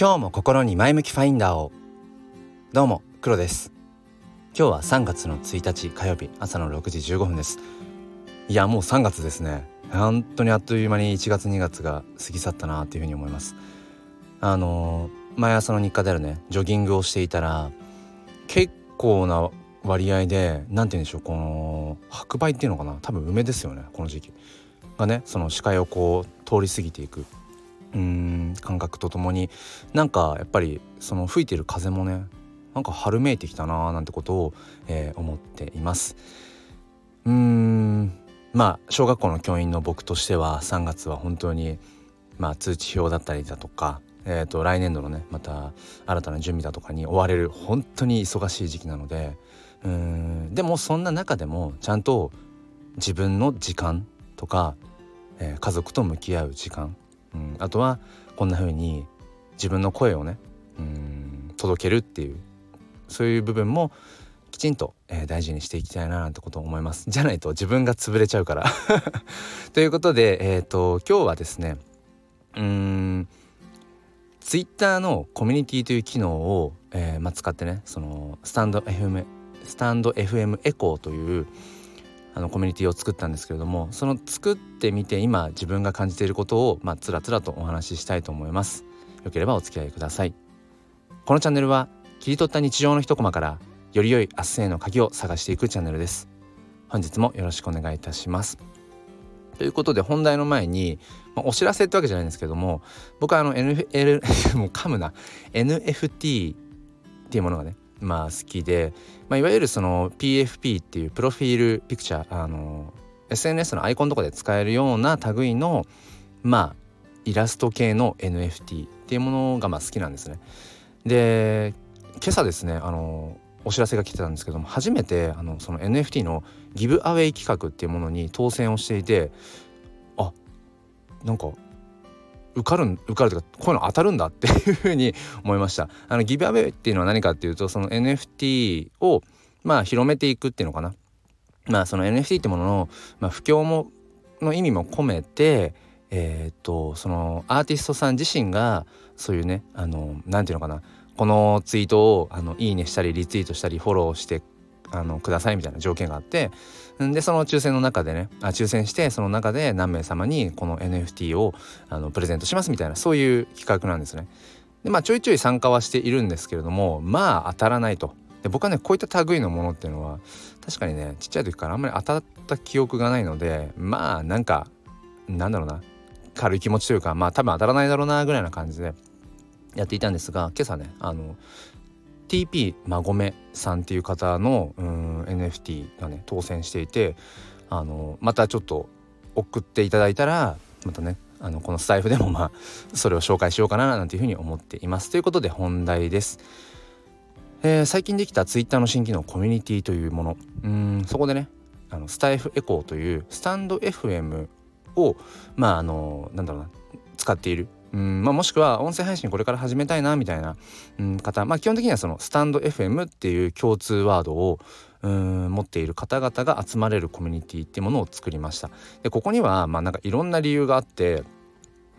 今日も心に前向きファインダーを。どうも黒です。今日は3月の1日火曜日朝の6時15分です。いやもう3月ですね。本当にあっという間に1月2月が過ぎ去ったなというふうに思います。あの毎朝の日課であるねジョギングをしていたら結構な割合で何て言うんでしょうこの白梅っていうのかな？多分梅ですよねこの時期。がねその視界をこう通り過ぎていく。うん感覚とともになんかやっぱりその吹いてる風もねなんか春めいてきたなーなんてことを、えー、思っています。うんまあ小学校の教員の僕としては3月は本当にまあ通知表だったりだとかえーと、来年度のねまた新たな準備だとかに追われる本当に忙しい時期なのでうんでもそんな中でもちゃんと自分の時間とか、えー、家族と向き合う時間、うん、あとはこんな風に自分の声をねうん届けるっていうそういう部分もきちんと、えー、大事にしていきたいななんてことを思います。じゃないと自分が潰れちゃうから。ということでえっ、ー、と今日はですねうんツイッターのコミュニティという機能を、えーま、使ってねそのスタンド FM スタンド FM エコーというあのコミュニティを作ったんですけれどもその作ってみて今自分が感じていることをまあつらつらとお話ししたいと思います。よければお付き合いください。このチャンネルは切り取った日常の一コマからより良い明日への鍵を探していくチャンネルです。本日もよろしくお願いいたします。ということで本題の前に、まあ、お知らせってわけじゃないんですけども僕はあの NFL もう噛むな。NFT っていうものがねまあ好きで、まあ、いわゆるその PFP っていうプロフィールピクチャーあの SNS のアイコンとかで使えるような類のまあイラスト系の NFT っていうものがまあ好きなんですね。で今朝ですねあのお知らせが来てたんですけども初めてあのその NFT のギブアウェイ企画っていうものに当選をしていてあなんか受かる受かるとかこういうの当たるんだっていうふうに思いました。あのギブアウェイっていうのは何かっていうとその NFT をまあ広めていくっていうのかな。まあその NFT ってものの、まあ、不況もの意味も込めてえー、っとそのアーティストさん自身がそういうねあの何て言うのかな。このツイートをあのいいねしたりリツイートしたりフォローしてあのくださいみたいな条件があってでその抽選の中でねあ抽選してその中で何名様にこの NFT をあのプレゼントしますみたいなそういう企画なんですね。でまあちょいちょい参加はしているんですけれどもまあ当たらないと。で僕はねこういった類のものっていうのは確かにねちっちゃい時からあんまり当たった記憶がないのでまあなんかなんだろうな軽い気持ちというかまあ多分当たらないだろうなぐらいな感じでやっていたんですが今朝ねあの TP まごめさんっていう方のうん NFT がね当選していてあのまたちょっと送っていただいたらまたねあのこのスタイフでもまあそれを紹介しようかななんていうふうに思っています。ということで本題です。えー、最近できた Twitter の新機能コミュニティというものうんそこでねあのスタイフエコーというスタンド FM をまああのなんだろうな使っているうんまあ、もしくは音声配信これから始めたいなみたいな、うん、方、まあ、基本的にはそのスタンド FM っていう共通ワードをうん持っている方々が集まれるコミュニティっていうものを作りました。でここにはまあなんかいろんな理由があって、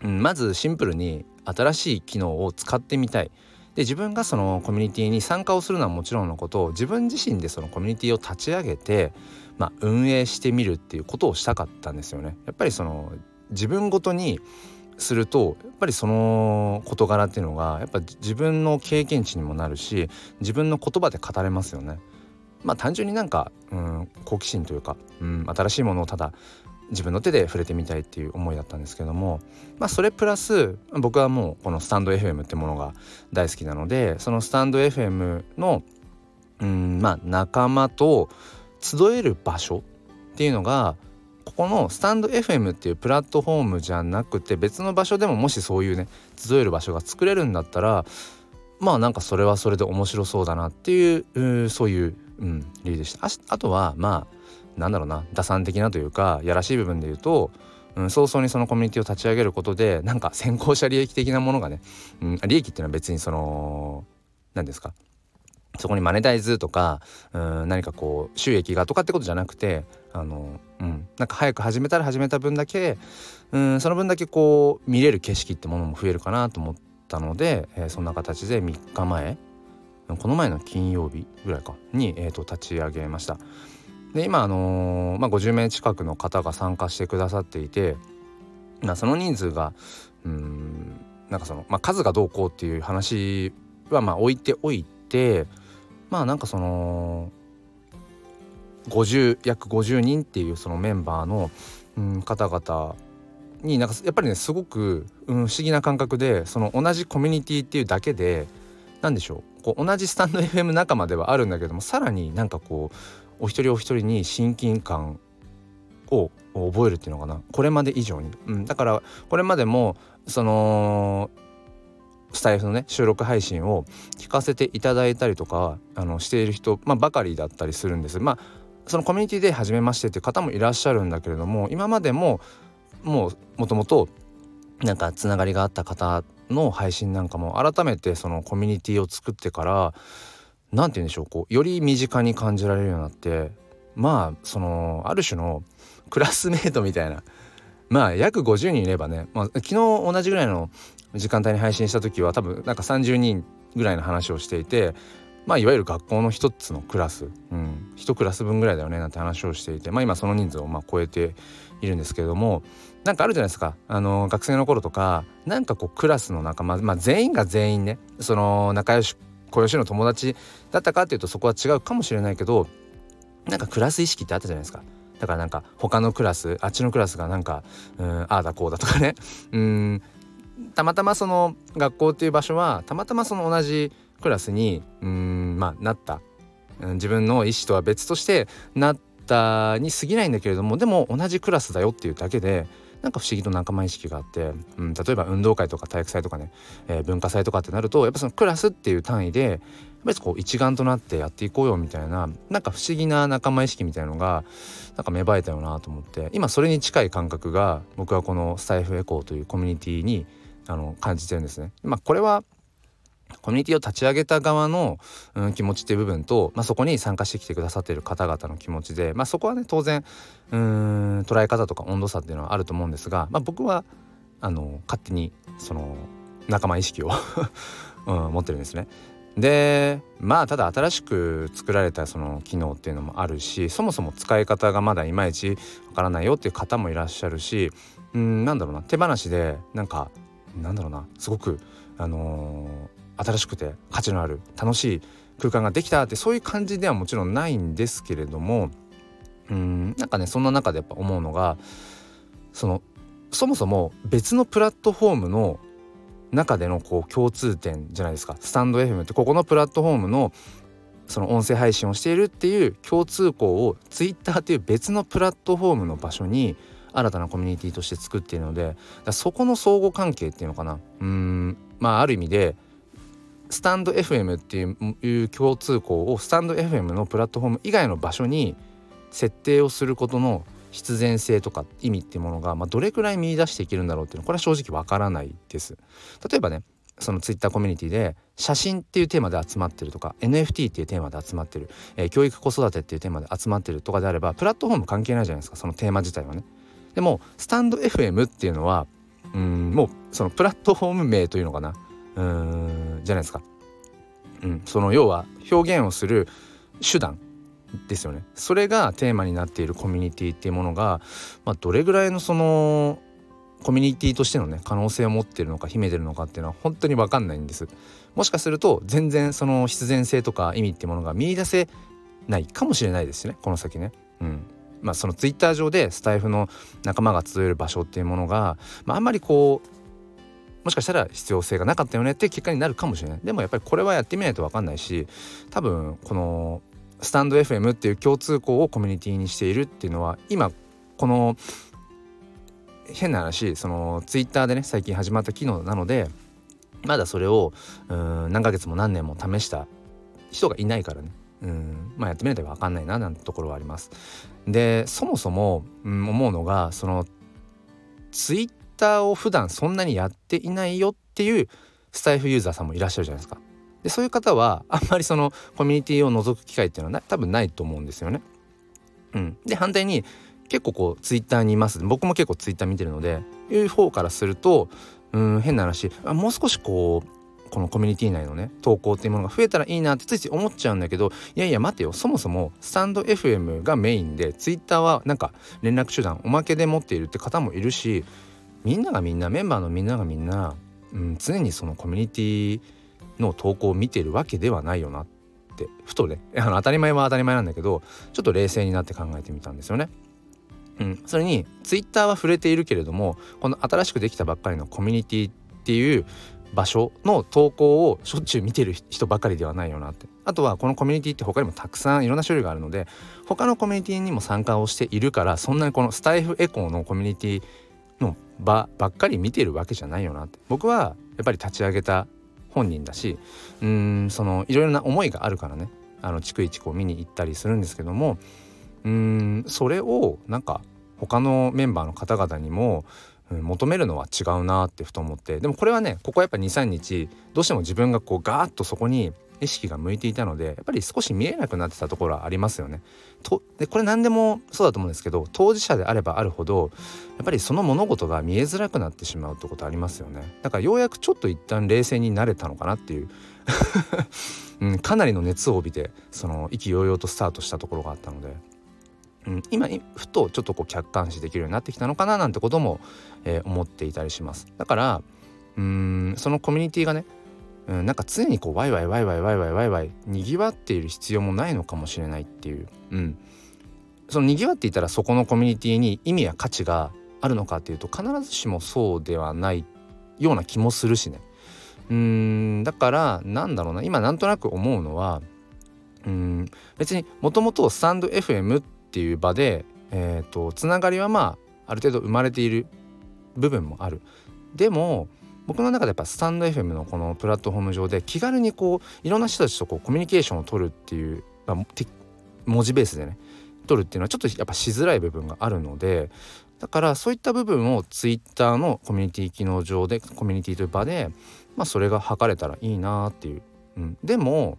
うん、まずシンプルに新しい機能を使ってみたい。で自分がそのコミュニティに参加をするのはもちろんのことを自分自身でそのコミュニティを立ち上げて、まあ、運営してみるっていうことをしたかったんですよね。やっぱりその自分ごとにするとやっぱりその事柄っていうのがやっぱ自分の経験値にもなるし自分の言葉で語れますよね。まあ単純になんか、うん、好奇心というか、うん、新しいものをただ自分の手で触れてみたいっていう思いだったんですけどもまあそれプラス僕はもうこのスタンド FM ってものが大好きなのでそのスタンド FM のうんまあ仲間と集える場所っていうのがここのスタンド FM っていうプラットフォームじゃなくて別の場所でももしそういうね集える場所が作れるんだったらまあなんかそれはそれで面白そうだなっていうそういう、うん、理由でした。あとはまあなんだろうな打算的なというかやらしい部分で言うと、うん、早々にそのコミュニティを立ち上げることでなんか先行者利益的なものがね、うん、利益っていうのは別にその何ですかそこにマネタイズとかうん何かこう収益がとかってことじゃなくてあのうんなんか早く始めたら始めた分だけうんその分だけこう見れる景色ってものも増えるかなと思ったので、えー、そんな形で3日前この前の金曜日ぐらいかに、えーと、立ち上げました。で今あのー、まあ、50名近くの方が参加してくださっていて、まあ、その人数がうんなんかその、まあ、数がどうこうっていう話はまあ置いておいてまあなんかその50約50人っていうそのメンバーの、うん、方々になんかやっぱりねすごく、うん、不思議な感覚でその同じコミュニティっていうだけで何でしょうこう同じスタンド FM 仲間ではあるんだけどもさらになんかこうお一人お一人に親近感を覚えるっていうのかなこれまで以上に、うん、だからこれまでもそのスタイフのね収録配信を聞かせていただいたりとかあのしている人、まあ、ばかりだったりするんです。まあそのコミュニティで初めましてっていう方もいらっしゃるんだけれども今までももうもともとなんかつながりがあった方の配信なんかも改めてそのコミュニティを作ってから何て言うんでしょうこうより身近に感じられるようになってまあそのある種のクラスメートみたいなまあ約50人いればね、まあ、昨日同じぐらいの時間帯に配信した時は多分なんか30人ぐらいの話をしていてまあいわゆる学校の一つのクラス、うん、一クラス分ぐらいだよね。なんて話をしていて。まあ今その人数をまあ超えているんですけれども。なんかあるじゃないですか。あの学生の頃とかなんかこうクラスの仲間、まあ、全員が全員ね。その仲良し小良しの友達だったかっていうとそこは違うかもしれないけどなんかクラス意識ってあったじゃないですか。だからなんか他のクラスあっちのクラスがなんかうんああだこうだとかね。うん。たまたまその学校っていう場所はたまたまその同じクラスにうんまあなった、自分の意思とは別としてなったに過ぎないんだけれどもでも同じクラスだよっていうだけでなんか不思議と仲間意識があって、うん、例えば運動会とか体育祭とかね、えー、文化祭とかってなるとやっぱそのクラスっていう単位でやっぱりこう一丸となってやっていこうよみたいななんか不思議な仲間意識みたいのがなんか芽生えたよなと思って今それに近い感覚が僕はこのスタイフエコーというコミュニティにあの感じてるんですね。まあ、これはコミュニティを立ち上げた側の、うん、気持ちっていう部分と、まあ、そこに参加してきてくださっている方々の気持ちで、まあ、そこはね当然うん捉え方とか温度差っていうのはあると思うんですが、まあ、僕はあの勝手にその仲間意識を うん、持ってるんですね。でまあただ新しく作られたその機能っていうのもあるしそもそも使い方がまだいまいちわからないよっていう方もいらっしゃるしうんなんだろうな手放しでなんかなんだろうなすごくあのー、新しくて価値のある楽しい空間ができたってそういう感じではもちろんないんですけれどもうんなんかねそんな中でやっぱ思うのがそのそもそも別のプラットフォームの中でのこう共通点じゃないですか。スタンド FM ってここのプラットフォームのその音声配信をしているっていう共通項を Twitter っていう別のプラットフォームの場所に新たなコミュニティとして作っているのでそこの相互関係っていうのかな。うんまあある意味でスタンド FM っていう共通項をスタンド FM のプラットフォーム以外の場所に設定をすることの必然性とか意味っていうものが、まあ、どれくらい見出していけるんだろうっていうのはこれは正直わからないです。例えばねそのツイッターコミュニティで写真っていうテーマで集まってるとか NFT っていうテーマで集まってる、えー、教育子育てっていうテーマで集まってるとかであればプラットフォーム関係ないじゃないですかそのテーマ自体はね。でもスタンド FM っていうのはうんもうそのプラットフォーム名というのかなうんじゃないですか。うん、その要は表現をする手段ですよね。それがテーマになっているコミュニティっていうものが、まあ、どれぐらいのそのコミュニティとしてのね可能性を持ってるのか秘めてるのかっていうのは本当に分かんないんです。もしかすると全然その必然性とか意味っていうものが見いだせないかもしれないですねこの先ね。うん。まあ、そのツイッター上でスタイフの仲間が集える場所っていうものが、まあ、あんまりこうもしかしたら必要性がなかったよねって結果になるかもしれないでもやっぱりこれはやってみないと分かんないし多分このスタンド FM っていう共通項をコミュニティにしているっていうのは今この変な話そのツイッターでね最近始まった機能なのでまだそれをうん何ヶ月も何年も試した人がいないからねうんまあやってみないと分かんないななんてところはあります。でそもそも、うん、思うのがそのツイッターを普段そんなにやっていないよっていうスタイフユーザーさんもいらっしゃるじゃないですか。でそういう方はあんまりそのコミュニティを覗く機会っていうのは多分ないと思うんですよね。うん、で反対に結構こうツイッターにいます僕も結構ツイッター見てるのでいう方からするとうん変な話もう少しこうこのコミュニティ内のね投稿っていうものが増えたらいいなってついつい思っちゃうんだけどいやいや待てよそもそもスタンド FM がメインで Twitter はなんか連絡手段おまけで持っているって方もいるしみんながみんなメンバーのみんながみんな、うん、常にそのコミュニティの投稿を見てるわけではないよなってふとねあの当たり前は当たり前なんだけどちょっと冷静になって考えてみたんですよね。うん、それにツイッターは触れているけれどもこの新しくできたばっかりのコミュニティっていう場所の投稿をしょっちゅう見てる人ばかりではないよなってあとはこのコミュニティって他にもたくさんいろんな種類があるので他のコミュニティにも参加をしているからそんなにこのスタイフエコーのコミュニティの場ばっかり見てるわけじゃないよなって。僕はやっぱり立ち上げた本人だしうんそのいろいろな思いがあるからね。あの逐一こう見に行ったりするんですけどもうんそれをなんか他のメンバーの方々にも求めるのは違うなってふと思って。でもこれはねここはやっぱ23日どうしても自分がこうガーッとそこに意識が向いていたのでやっぱり少し見えなくなってたところはありますよね。とでこれ何でもそうだと思うんですけど当事者であればあるほどやっぱりその物事が見えづらくなってしまうってことありますよね。だからようやくちょっと一旦冷静になれたのかなっていう うん、かなりの熱を帯びてその意気揚々とスタートしたところがあったので。うん、今ふとちょっとこう客観視できるようになってきたのかななんてことも、えー、思っていたりしますだからうんそのコミュニティがね、うん、なんか常にこうワイワイワイワイワイワイワイワイにぎわっている必要もないのかもしれないっていう、うん、そのにぎわっていたらそこのコミュニティに意味や価値があるのかっていうと必ずしもそうではないような気もするしね。うんだからなんだろうな。今なんとなく思うのはうん別にもともとスタンド FM っていう場で、えーと、つながりはまあある程度生まれている部分もある。でも僕の中でやっぱスタンド FM のこのプラットフォーム上で気軽にこういろんな人たちとこうコミュニケーションを取るっていう、まあ、文字ベースでね取るっていうのはちょっとやっぱしづらい部分があるのでだからそういった部分を Twitter のコミュニティ機能上でコミュニティという場で、まあ、それが測れたらいいなっていう、うん、でも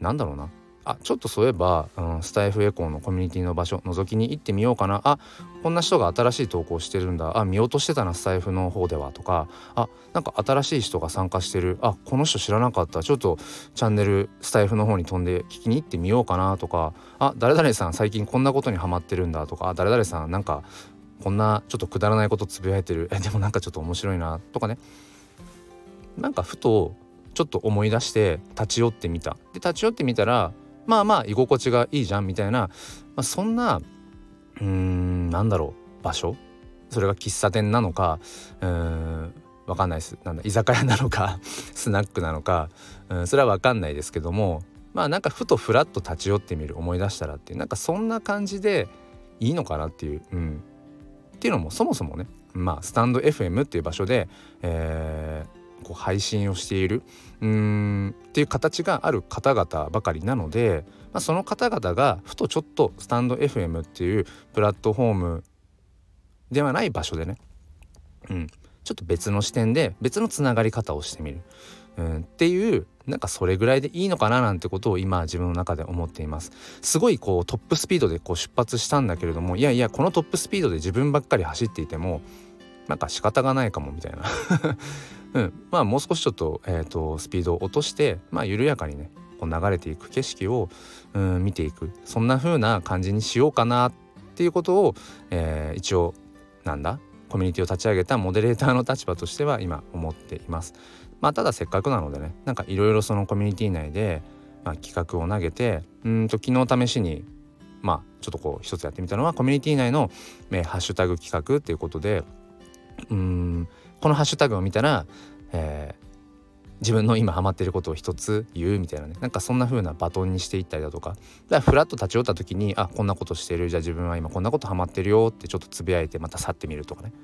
なんだろうな。あちょっとそういえば、うん、スタイフエコーのコミュニティの場所覗きに行ってみようかな。あこんな人が新しい投稿してるんだ。あ見落としてたなスタイフの方ではとか。あなんか新しい人が参加してる。あこの人知らなかった。ちょっとチャンネルスタイフの方に飛んで聞きに行ってみようかなとか。あ誰々さん最近こんなことにハマってるんだとか。あ誰々さんなんかこんなちょっとくだらないことつぶやいてる。えでもなんかちょっと面白いな。とかね。なんかふとちょっと思い出して立ち寄ってみた。で立ち寄ってみたらまあまあ居心地がいいじゃんみたいな、まあ、そんなうーんなんだろう場所？それが喫茶店なのかうーんわかんないです。なんだ居酒屋なのか スナックなのかうんそれはわかんないですけどもまあなんかふとふらっと立ち寄ってみる思い出したらっていうなんかそんな感じでいいのかなっていう、うん、っていうのもそもそもねまあスタンド FM っていう場所で、えー、こう配信をしている。うん。っていう形がある方々ばかりなので、まあ、その方々がふとちょっとスタンド FM っていうプラットフォームではない場所でね、うん、ちょっと別の視点で別のつながり方をしてみる、うん、っていうなんかそれぐらいでいいのかななんてことを今自分の中で思っています。すごいこうトップスピードでこう出発したんだけれどもいやいやこのトップスピードで自分ばっかり走っていてもなんか仕方がないかもみたいな。うん、まあもう少しちょっと,、えーと、スピードを落としてまあ緩やかにねこう流れていく景色を、うん、見ていくそんな風な感じにしようかなっていうことを、えー、一応なんだコミュニティを立ち上げたモデレーターの立場としては今思っています。まあただせっかくなのでねなんかいろいろそのコミュニティ内で、まあ、企画を投げてうんと昨日試しにまあちょっとこう一つやってみたのはコミュニティ内の、えー、ハッシュタグ企画っていうことでうんこのハッシュタグを見たら、えー、自分の今ハマってることを一つ言うみたいなね。なんかそんな風なバトンにしていったりだとか。だからフラッと立ち寄った時にあこんなことしてる。じゃあ自分は今こんなことハマってるよってちょっとつぶやいてまた去ってみるとかね。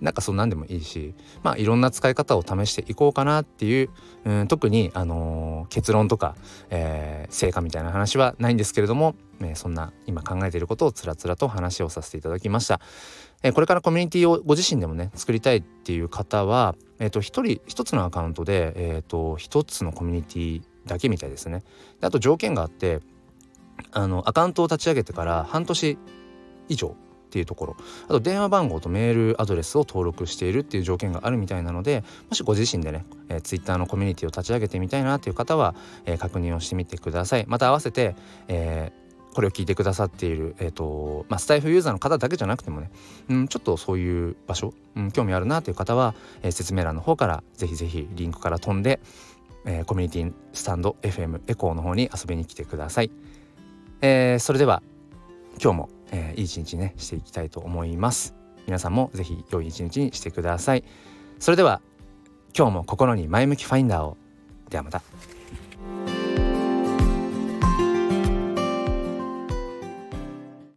なんかそんなんでもいいしまあいろんな使い方を試していこうかなっていう、うん、特に、あのー、結論とか、えー、成果みたいな話はないんですけれども、えー、そんな今考えていることをつらつらと話をさせていただきました。えこれからコミュニティをご自身でもね作りたいっていう方は、えー、と1人1つのアカウントで、えー、と1つのコミュニティだけみたいですね。であと条件があってあのアカウントを立ち上げてから半年以上っていうところあと電話番号とメールアドレスを登録しているっていう条件があるみたいなのでもしご自身でね、えー、Twitter のコミュニティを立ち上げてみたいなっていう方は、えー、確認をしてみてくださいまた合わせて、えーこれを聞いてくださっている、えーとまあ、スタイフユーザーの方だけじゃなくてもね、うん、ちょっとそういう場所、うん、興味あるなという方は、えー、説明欄の方からぜひぜひリンクから飛んで、えー、コミュニティスタンド FM エコーの方に遊びに来てください。えー、それでは今日も、えー、いい一日ねしていきたいと思います。皆さんもぜひ良い一日にしてください。それでは今日も心に前向きファインダーを。ではまた。